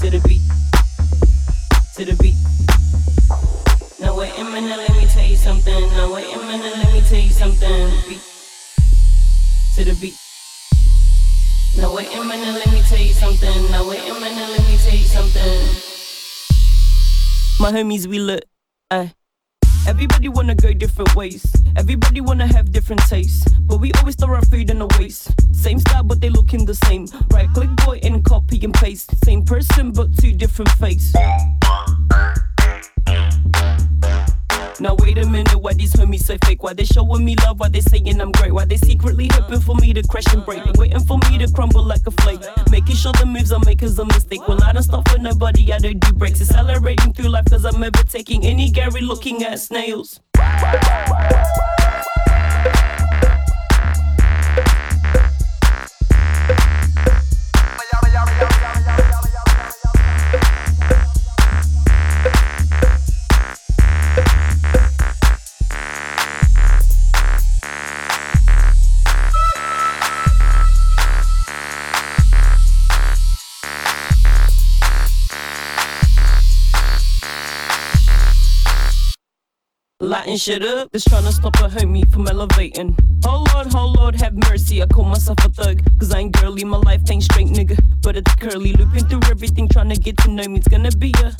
to the beat, to the beat. Now wait a minute, let me tell you something. Now wait a minute, let me tell you something. Beat, to the beat. Now wait a minute, let me tell you something. Now wait a minute, let me tell you something. My homies, we look, uh. Everybody wanna go different ways. Everybody wanna have different tastes. But we always throw our food in the waste. Same style, but they looking the same. Right click boy and copy and paste. Same person, but two different face. Now wait a minute, why these homies so fake? Why they showing me love? Why they saying I'm great? Why they secretly hoping for me to crash and break? Waiting for me to crumble like a flake. Making sure the moves I make is a mistake. Well, I don't stop for nobody, I don't do breaks. Accelerating through life cause I'm ever taking any Gary looking at snails. Lighting shit up. Just trying to stop a homie from elevating. Oh Lord, oh Lord, have mercy. I call myself a thug, cause I ain't girly. My life ain't straight, nigga. But it's curly. Looping through everything, trying to get to know me. It's gonna be a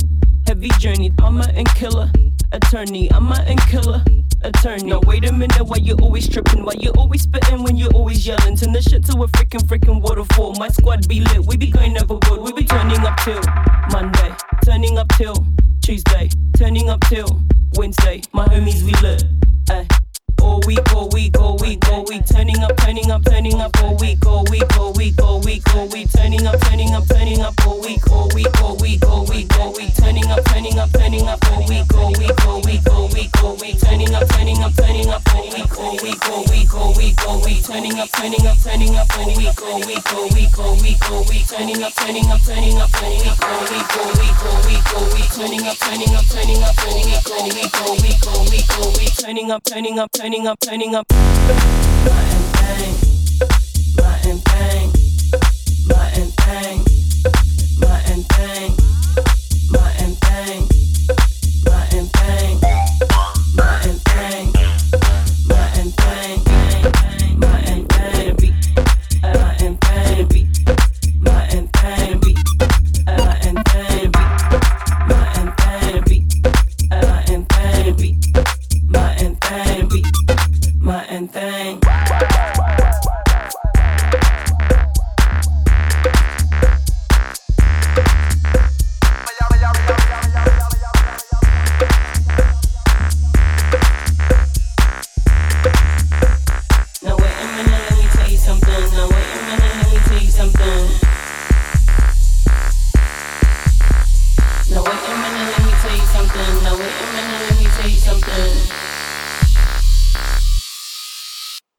heavy journey. I'm a killer, attorney. I'm a killer attorney. Now wait a minute, why you always tripping? Why you always spitting when you always yelling? Turn the shit to a freaking freaking waterfall. My squad be lit, we be going overboard. We be turning up till Monday, turning up till Tuesday, turning up till Wednesday. My homies we lit. Ay. All week, all week, all week, all week, turning up, turning up, turning up, all week, all week, all week, all week, all week, turning up, turning up, turning up, all week, all week, all week, turning up, turning up, turning up, oh we go, we go, we go, we go, we turning up, turning up, turning up, oh we go, we go, we go, we go, we turning up, turning up, turning up, oh we go, we go, we go, we go, we turning up, turning up, turning up, turning up. Martin bang, Martin bang, Martin bang, Martin bang.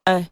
Aye.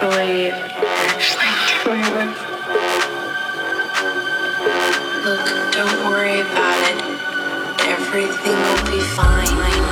believe. Look, don't worry about it. Everything will be fine.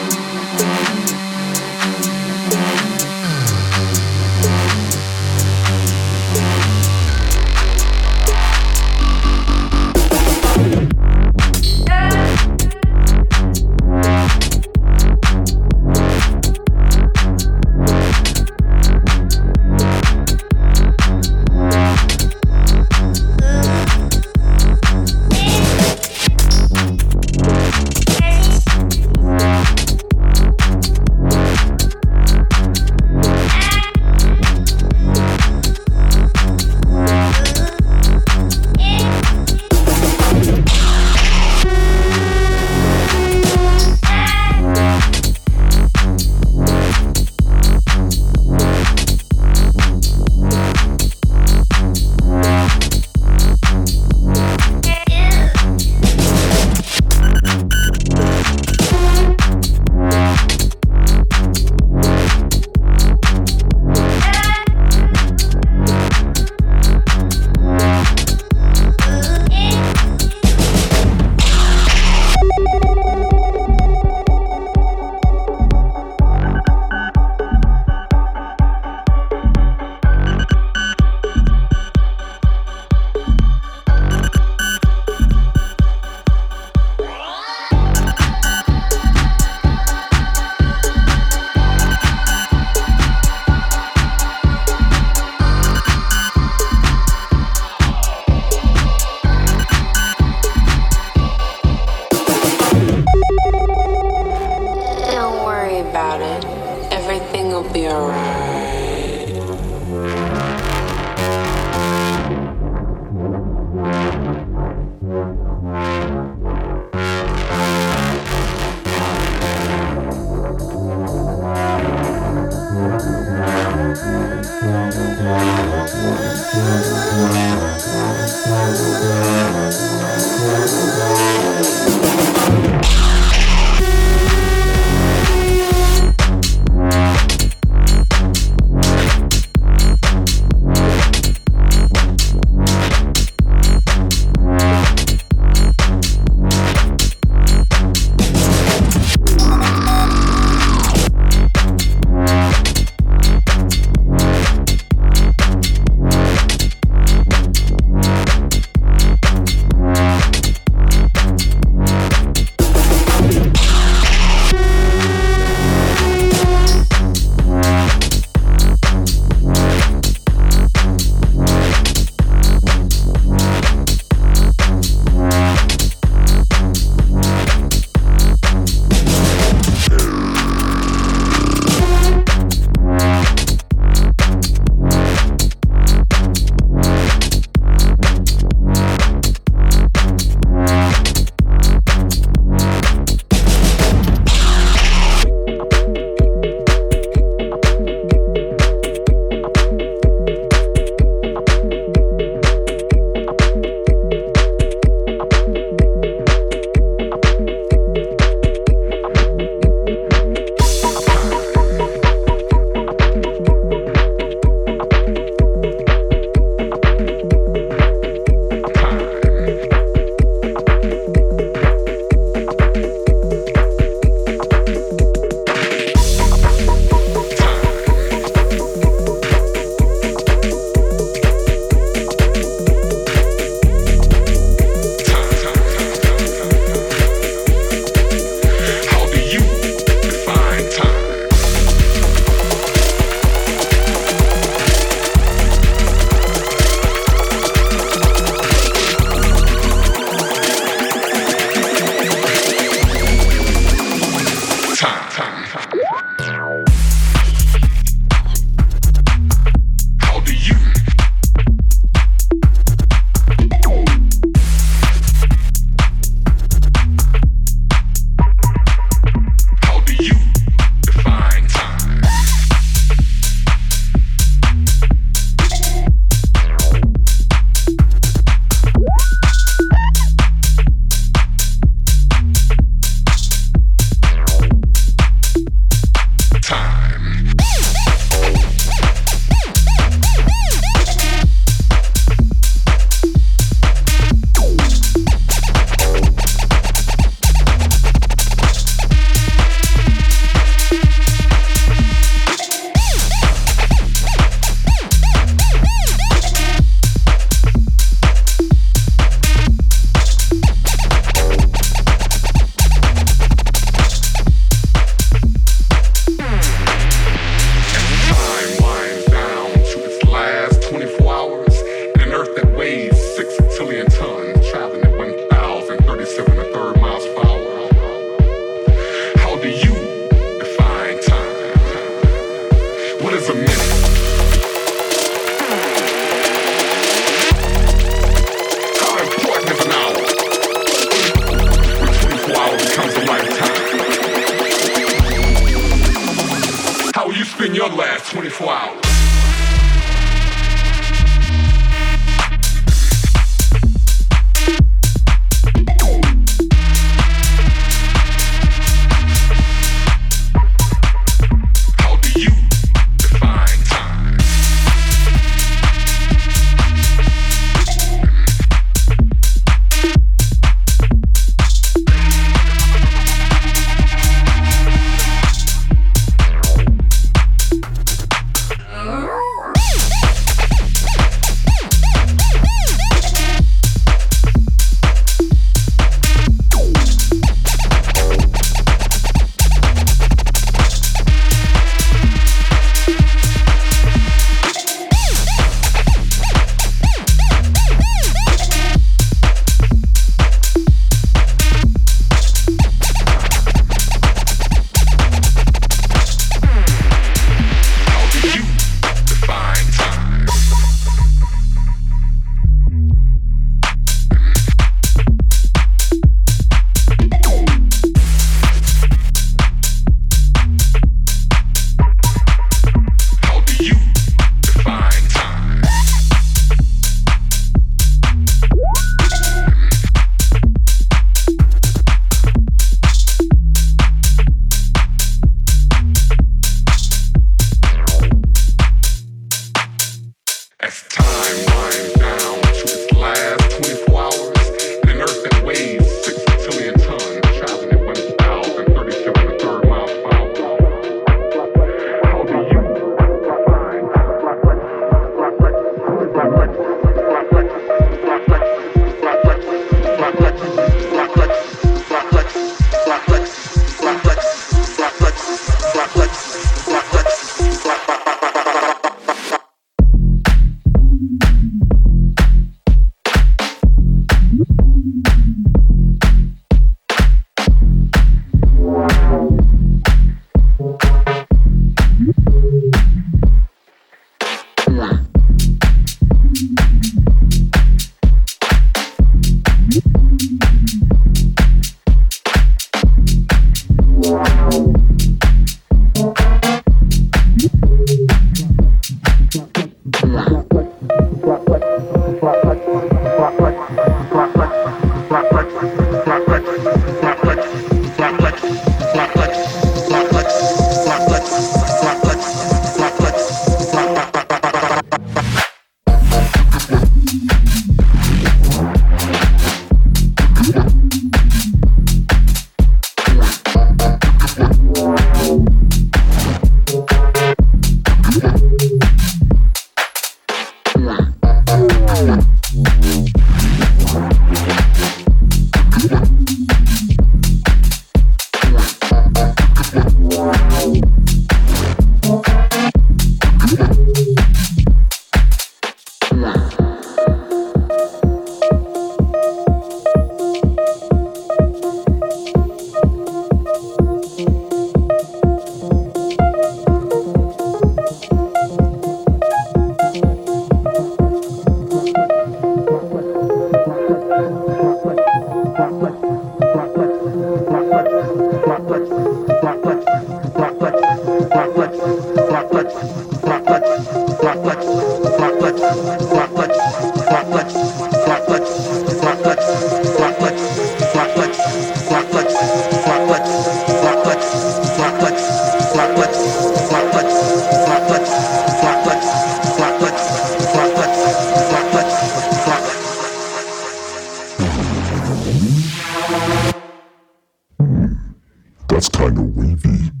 that's kinda wavy.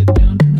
Get down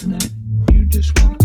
you just want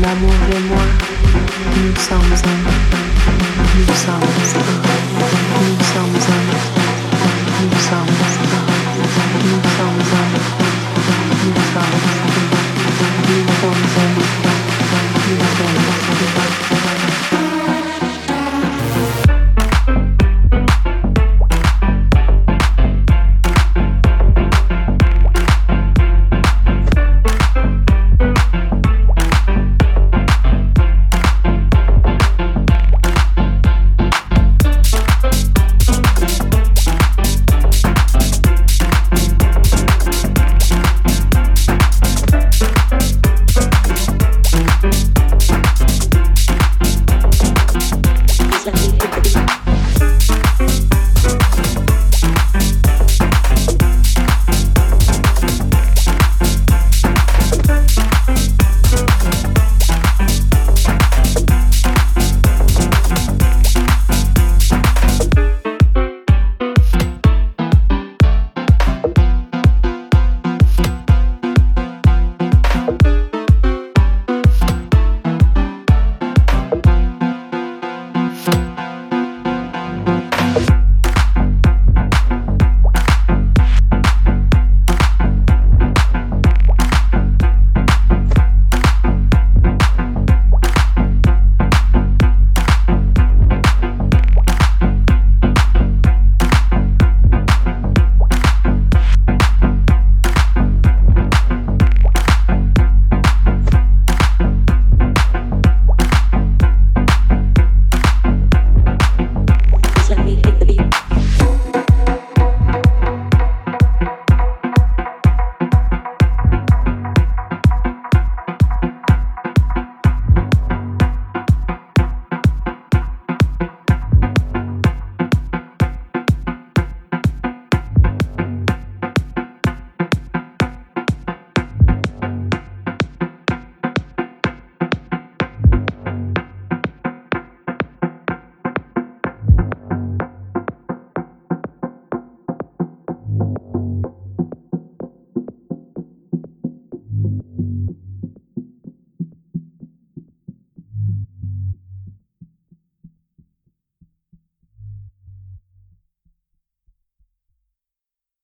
l'amour et moi, nous sommes